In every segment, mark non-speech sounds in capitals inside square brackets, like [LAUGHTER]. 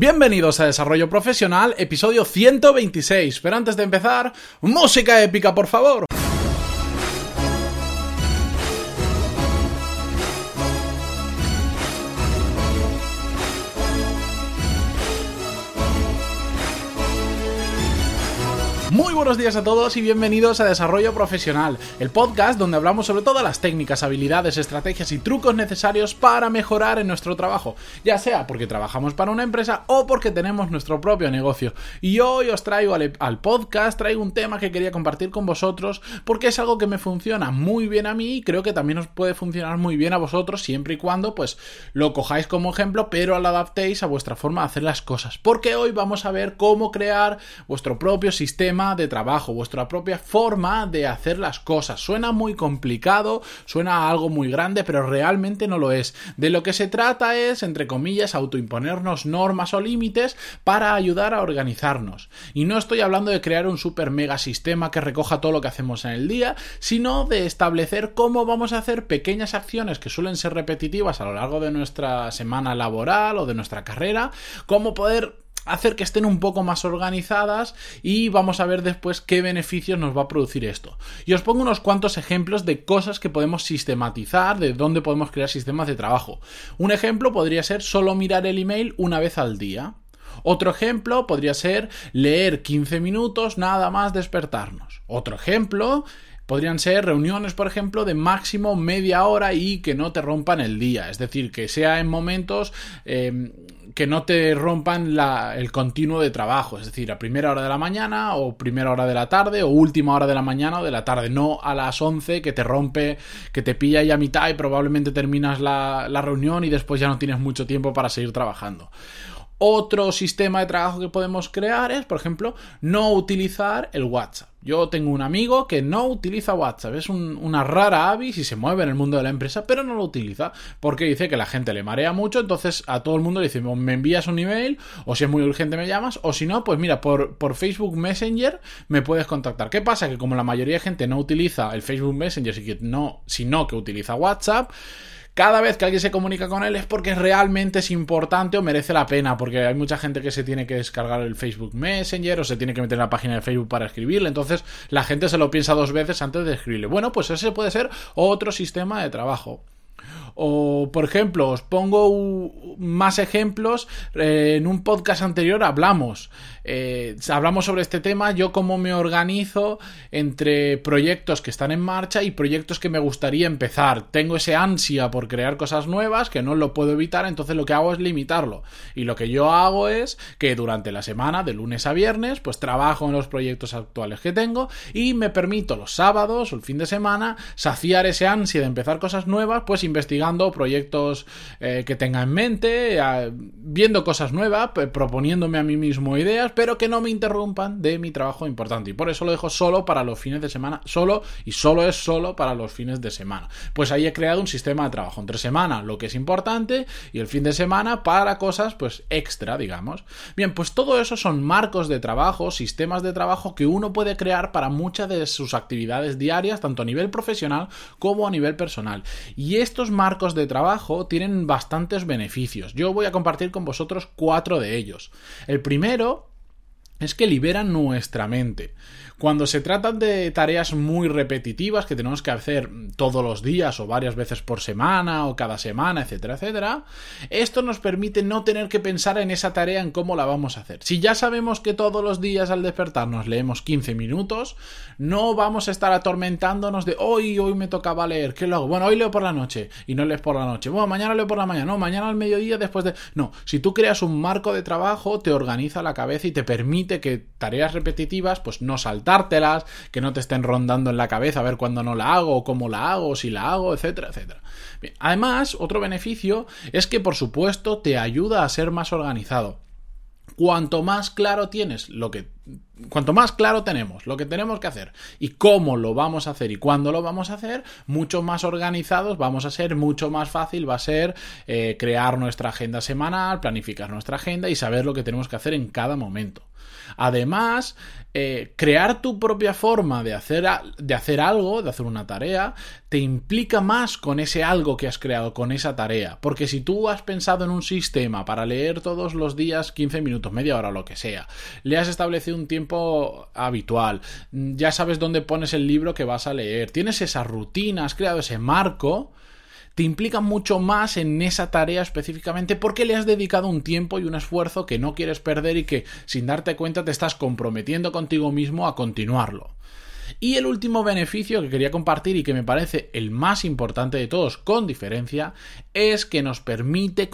Bienvenidos a Desarrollo Profesional, episodio 126. Pero antes de empezar, música épica, por favor. Muy buenos días a todos y bienvenidos a Desarrollo Profesional, el podcast donde hablamos sobre todas las técnicas, habilidades, estrategias y trucos necesarios para mejorar en nuestro trabajo, ya sea porque trabajamos para una empresa o porque tenemos nuestro propio negocio. Y hoy os traigo al, podcast, traigo un tema que quería compartir con vosotros porque es algo que me funciona muy bien a mí y creo que también os puede funcionar muy bien a vosotros siempre y cuando pues lo cojáis como ejemplo pero lo adaptéis a vuestra forma de hacer las cosas. Porque hoy vamos a ver cómo crear vuestro propio sistema de trabajo, vuestra propia forma de hacer las cosas. Suena muy complicado, suena algo muy grande, pero realmente no lo es. De lo que se trata es, entre comillas, autoimponernos normas o límites para ayudar a organizarnos. Y no estoy hablando de crear un super mega sistema que recoja todo lo que hacemos en el día, sino de establecer cómo vamos a hacer pequeñas acciones que suelen ser repetitivas a lo largo de nuestra semana laboral o de nuestra carrera, cómo poder hacer que estén un poco más organizadas y vamos a ver después qué beneficios nos va a producir esto. Y os pongo unos cuantos ejemplos de cosas que podemos sistematizar, de dónde podemos crear sistemas de trabajo. Un ejemplo podría ser solo mirar el email una vez al día. Otro ejemplo podría ser leer 15 minutos nada más despertarnos. Otro ejemplo podrían ser reuniones, por ejemplo, de máximo media hora y que no te rompan el día. Es decir, que sea en momentos em, que no te rompan el continuo de trabajo. Es decir, a primera hora de la mañana o primera hora de la tarde o última hora de la mañana o de la tarde. No a las 11 que te rompe, que te pilla ya a mitad y probablemente terminas la, la reunión y después ya no tienes mucho tiempo para seguir trabajando. Otro sistema de trabajo que podemos crear es, por ejemplo, no utilizar el WhatsApp. Yo tengo un amigo que no utiliza WhatsApp, es una rara avis y se mueve en el mundo de la empresa, pero no lo utiliza porque dice que la gente le marea mucho, entonces a todo el mundo le dice, me envías un email o si es muy urgente me llamas o si no, pues mira, por, por Facebook Messenger me puedes contactar. ¿Qué pasa? Que como la mayoría de gente no utiliza el Facebook Messenger, sino que utiliza WhatsApp, cada vez que alguien se comunica con él es porque realmente es importante o merece la pena, porque hay mucha gente que se tiene que descargar el Facebook Messenger o se tiene que meter en la página de Facebook para escribirle, entonces la gente se lo piensa dos veces antes de escribirle. Bueno, pues ese puede ser otro sistema de trabajo. O, por ejemplo, os pongo más ejemplos. Eh, en un podcast anterior hablamos. Eh, hablamos sobre este tema, yo cómo me organizo entre proyectos que están en marcha y proyectos que me gustaría empezar. Tengo ese ansia por crear cosas nuevas que no lo puedo evitar, entonces lo que hago es limitarlo. Y lo que yo hago es que durante la semana, de lunes a viernes, pues trabajo en los proyectos actuales que tengo y me permito los sábados o el fin de semana saciar ese ansia de empezar cosas nuevas, pues investigando proyectos eh, que tenga en mente, viendo cosas nuevas, proponiéndome a mí mismo ideas, pero que no me interrumpan de mi trabajo importante. Y por eso lo dejo solo para los fines de semana, solo y solo es solo para los fines de semana. Pues ahí he creado un sistema de trabajo entre semana, lo que es importante, y el fin de semana para cosas pues extra, digamos. Bien, pues todo eso son marcos de trabajo, sistemas de trabajo que uno puede crear para muchas de sus actividades diarias, tanto a nivel profesional como a nivel personal. Y estos marcos de trabajo tienen bastantes beneficios. Yo voy a compartir con vosotros cuatro de ellos. El primero es que liberan nuestra mente. Cuando se tratan de tareas muy repetitivas que tenemos que hacer todos los días o varias veces por semana o cada semana, etcétera, etcétera, esto nos permite no tener que pensar en esa tarea, en cómo la vamos a hacer. Si ya sabemos que todos los días al despertarnos leemos 15 minutos, no vamos a estar atormentándonos de hoy, hoy me tocaba leer, ¿qué lo hago? Bueno, hoy leo por la noche y no lees por la noche. Bueno, mañana leo por la mañana, no, mañana al mediodía después de... No, si tú creas un marco de trabajo, te organiza la cabeza y te permite que tareas repetitivas, pues no saltan que no te estén rondando en la cabeza a ver cuándo no la hago, cómo la hago, si la hago, etcétera, etcétera. además, otro beneficio es que, por supuesto, te ayuda a ser más organizado. Cuanto más claro tienes lo que cuanto más claro tenemos lo que tenemos que hacer y cómo lo vamos a hacer y cuándo lo vamos a hacer, mucho más organizados vamos a ser, mucho más fácil va a ser eh, crear nuestra agenda semanal, planificar nuestra agenda y saber lo que tenemos que hacer en cada momento. Además, eh, crear tu propia forma de hacer, de hacer algo, de hacer una tarea, te implica más con ese algo que has creado, con esa tarea. Porque si tú has pensado en un sistema para leer todos los días 15 minutos, media hora, lo que sea, le has establecido un tiempo habitual, ya sabes dónde pones el libro que vas a leer, tienes esa rutina, has creado ese marco, te implica mucho más en esa tarea específicamente porque le has dedicado un tiempo y un esfuerzo que no quieres perder y que sin darte cuenta te estás comprometiendo contigo mismo a continuarlo. Y el último beneficio que quería compartir y que me parece el más importante de todos con diferencia es que nos permite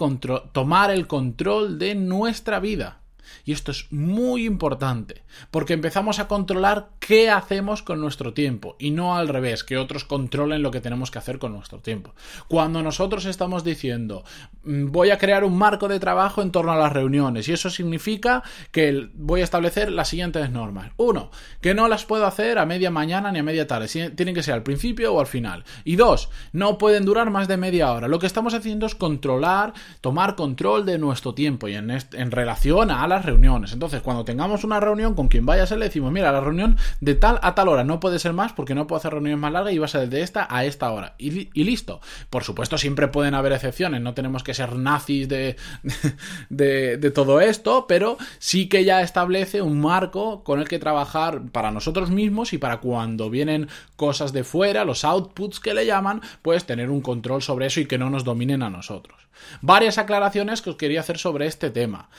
tomar el control de nuestra vida. Y esto es muy importante, porque empezamos a controlar qué hacemos con nuestro tiempo y no al revés, que otros controlen lo que tenemos que hacer con nuestro tiempo. Cuando nosotros estamos diciendo, mm, voy a crear un marco de trabajo en torno a las reuniones, y eso significa que voy a establecer las siguientes normas. Uno, que no las puedo hacer a media mañana ni a media tarde, tienen que ser al principio o al final. Y dos, no pueden durar más de media hora. Lo que estamos haciendo es controlar, tomar control de nuestro tiempo y en, en relación a las reuniones entonces, cuando tengamos una reunión con quien vaya a ser, le decimos, mira, la reunión de tal a tal hora, no puede ser más porque no puedo hacer reuniones más largas y va a ser de esta a esta hora. Y, listo. Por supuesto, siempre pueden haber excepciones, no tenemos que ser nazis de, [LAUGHS] de, de todo esto, pero sí que ya establece un marco con el que trabajar para nosotros mismos y para cuando vienen cosas de fuera, los outputs que le llaman, pues tener un control sobre eso y que no nos dominen a nosotros. Varias aclaraciones que os quería hacer sobre este tema.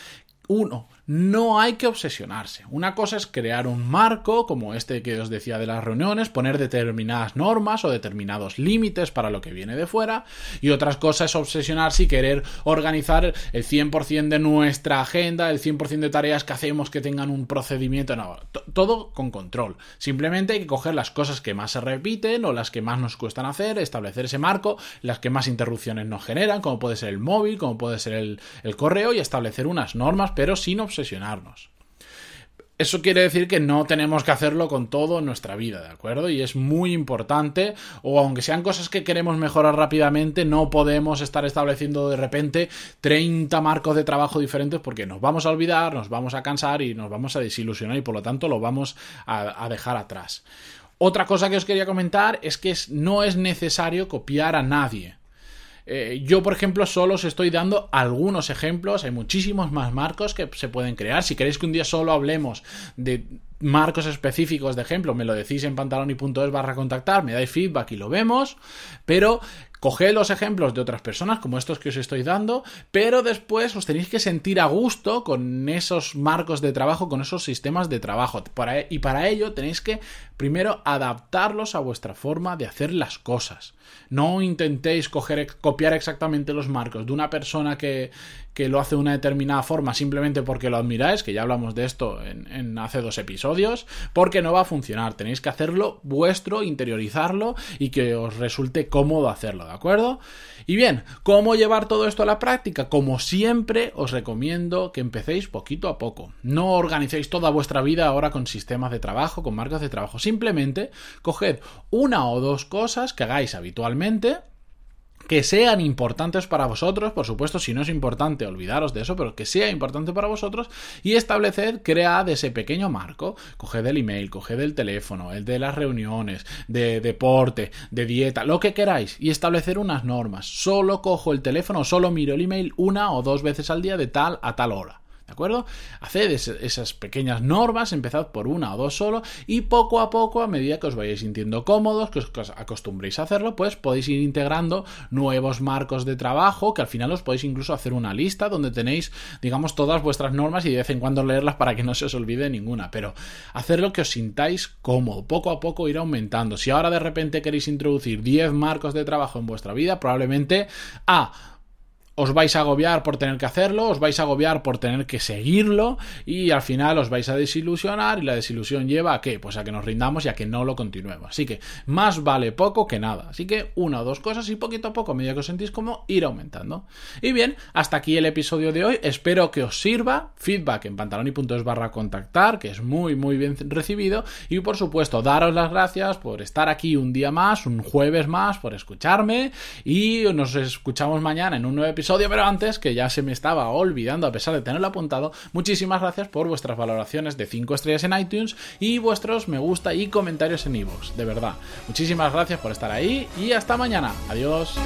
Uno, no hay que obsesionarse. Una cosa es crear un marco, como este que os decía de las reuniones, poner determinadas normas o determinados límites para lo que viene de fuera, y otras cosas es obsesionarse y querer organizar el 100% de nuestra agenda, el 100% de tareas que hacemos que tengan un procedimiento. No, todo con control. Simplemente hay que coger las cosas que más se repiten o las que más nos cuestan hacer, establecer ese marco, las que más interrupciones nos generan, como puede ser el móvil, como puede ser el, el correo, y establecer unas normas, pero sin obsesionarnos. Eso quiere decir que no tenemos que hacerlo con todo en nuestra vida, ¿de acuerdo? Y es muy importante, o aunque sean cosas que queremos mejorar rápidamente, no podemos estar estableciendo de repente 30 marcos de trabajo diferentes porque nos vamos a olvidar, nos vamos a cansar y nos vamos a desilusionar y por lo tanto lo vamos a, a dejar atrás. Otra cosa que os quería comentar es que no es necesario copiar a nadie. Eh, yo, por ejemplo, solo os estoy dando algunos ejemplos, hay muchísimos más marcos que se pueden crear. Si queréis que un día solo hablemos de marcos específicos de ejemplo, me lo decís en pantaloni.es barra contactar, me dais feedback y lo vemos, pero Coged los ejemplos de otras personas, como estos que os estoy dando, pero después os tenéis que sentir a gusto con esos marcos de trabajo, con esos sistemas de trabajo. y para ello tenéis que primero adaptarlos a vuestra forma de hacer las cosas. No intentéis copiar exactamente los marcos de una persona que, que lo hace de una determinada forma simplemente porque lo admiráis, que ya hablamos de esto en, hace dos episodios, porque no va a funcionar. Tenéis que hacerlo vuestro, interiorizarlo y que os resulte cómodo hacerlo, ¿de acuerdo? Y bien, ¿cómo llevar todo esto a la práctica? Como siempre, os recomiendo que empecéis poquito a poco. No organicéis toda vuestra vida ahora con sistemas de trabajo, con marcas de trabajo. Simplemente coged una o dos cosas que hagáis habitualmente que sean importantes para vosotros, por supuesto, si no es importante, olvidaros de eso, pero que sea importante para vosotros y estableced, cread ese pequeño marco, coged el email, coged el teléfono, el de las reuniones, de deporte, de dieta, lo que queráis y establecer unas normas. Solo cojo el teléfono, solo miro el email una o dos veces al día de tal a tal hora. ¿De acuerdo? Haced esas pequeñas normas, empezad por una o dos solo y poco a poco, a medida que os vayáis sintiendo cómodos, que os acostumbréis a hacerlo, pues podéis ir integrando nuevos marcos de trabajo, que al final os podéis incluso hacer una lista donde tenéis, digamos, todas vuestras normas y de vez en cuando leerlas para que no se os olvide ninguna, pero hacerlo que os sintáis cómodo, poco a poco ir aumentando. Si ahora de repente queréis introducir 10 marcos de trabajo en vuestra vida, probablemente A os vais a agobiar por tener que hacerlo, os vais a agobiar por tener que seguirlo y al final os vais a desilusionar y la desilusión lleva a qué? Pues a que nos rindamos y a que no lo continuemos. Así que más vale poco que nada. Así que una o dos cosas y poquito a poco, a medida que os sentís como ir aumentando. Y bien, hasta aquí el episodio de hoy. Espero que os sirva. Feedback en pantaloni.es barra contactar, que es muy muy bien recibido. Y por supuesto, daros las gracias por estar aquí un día más, un jueves más, por escucharme. Y nos escuchamos mañana en un nuevo episodio episodio, pero antes, que ya se me estaba olvidando a pesar de tenerlo apuntado, muchísimas gracias por vuestras valoraciones de 5 estrellas en iTunes y vuestros me gusta y comentarios en iVoox, de verdad. Muchísimas gracias por estar ahí y hasta mañana. Adiós.